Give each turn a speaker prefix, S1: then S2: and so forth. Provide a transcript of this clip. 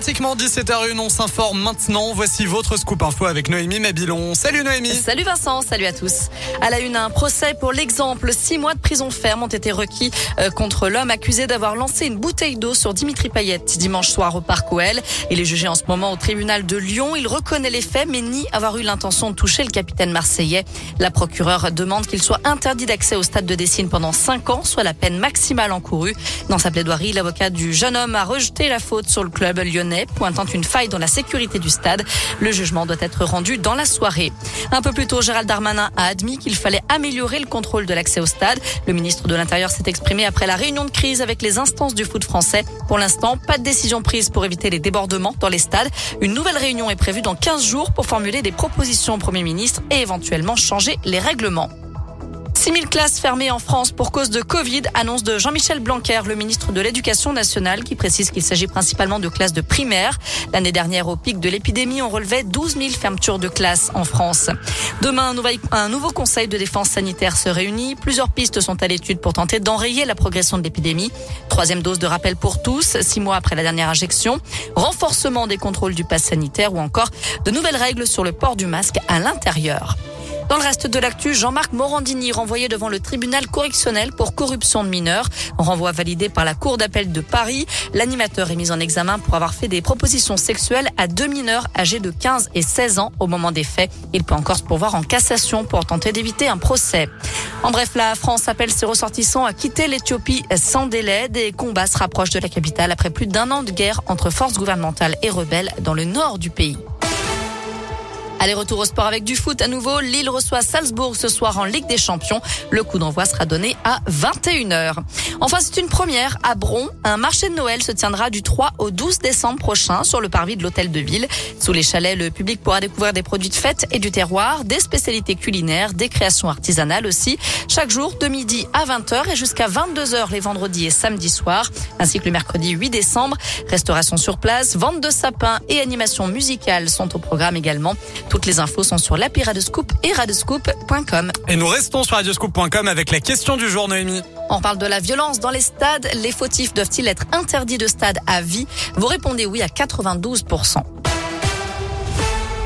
S1: pratiquement 17h01, on s'informe maintenant. Voici votre scoop info avec Noémie Mabilon. Salut Noémie.
S2: Salut Vincent, salut à tous. À la une, un procès pour l'exemple. Six mois de prison ferme ont été requis euh, contre l'homme accusé d'avoir lancé une bouteille d'eau sur Dimitri Payet dimanche soir au Parc OL. Il est jugé en ce moment au tribunal de Lyon. Il reconnaît les faits, mais nie avoir eu l'intention de toucher le capitaine marseillais. La procureure demande qu'il soit interdit d'accès au stade de Dessine pendant cinq ans, soit la peine maximale encourue. Dans sa plaidoirie, l'avocat du jeune homme a rejeté la faute sur le club pointant une faille dans la sécurité du stade. Le jugement doit être rendu dans la soirée. Un peu plus tôt, Gérald Darmanin a admis qu'il fallait améliorer le contrôle de l'accès au stade. Le ministre de l'Intérieur s'est exprimé après la réunion de crise avec les instances du foot français. Pour l'instant, pas de décision prise pour éviter les débordements dans les stades. Une nouvelle réunion est prévue dans 15 jours pour formuler des propositions au Premier ministre et éventuellement changer les règlements. 6000 classes fermées en France pour cause de Covid, annonce de Jean-Michel Blanquer, le ministre de l'Éducation nationale, qui précise qu'il s'agit principalement de classes de primaire. L'année dernière, au pic de l'épidémie, on relevait 12 000 fermetures de classes en France. Demain, un nouveau conseil de défense sanitaire se réunit. Plusieurs pistes sont à l'étude pour tenter d'enrayer la progression de l'épidémie. Troisième dose de rappel pour tous, six mois après la dernière injection. Renforcement des contrôles du pass sanitaire ou encore de nouvelles règles sur le port du masque à l'intérieur. Dans le reste de l'actu, Jean-Marc Morandini renvoyé devant le tribunal correctionnel pour corruption de mineurs. Renvoi validé par la Cour d'appel de Paris. L'animateur est mis en examen pour avoir fait des propositions sexuelles à deux mineurs âgés de 15 et 16 ans au moment des faits. Il peut encore se pourvoir en cassation pour tenter d'éviter un procès. En bref, la France appelle ses ressortissants à quitter l'Éthiopie sans délai. Des combats se rapprochent de la capitale après plus d'un an de guerre entre forces gouvernementales et rebelles dans le nord du pays. Allez, retour au sport avec du foot à nouveau. Lille reçoit Salzbourg ce soir en Ligue des Champions. Le coup d'envoi sera donné à 21h. Enfin, c'est une première à Bron. Un marché de Noël se tiendra du 3 au 12 décembre prochain sur le parvis de l'hôtel de ville. Sous les chalets, le public pourra découvrir des produits de fête et du terroir, des spécialités culinaires, des créations artisanales aussi. Chaque jour de midi à 20h et jusqu'à 22h les vendredis et samedis soirs, ainsi que le mercredi 8 décembre. Restauration sur place, vente de sapins et animation musicale sont au programme également. Toutes les infos sont sur l'appli Radescoop et radescoop.com.
S1: Et nous restons sur radioscoop.com avec la question du jour, Noémie.
S2: On parle de la violence dans les stades. Les fautifs doivent-ils être interdits de stade à vie? Vous répondez oui à 92%.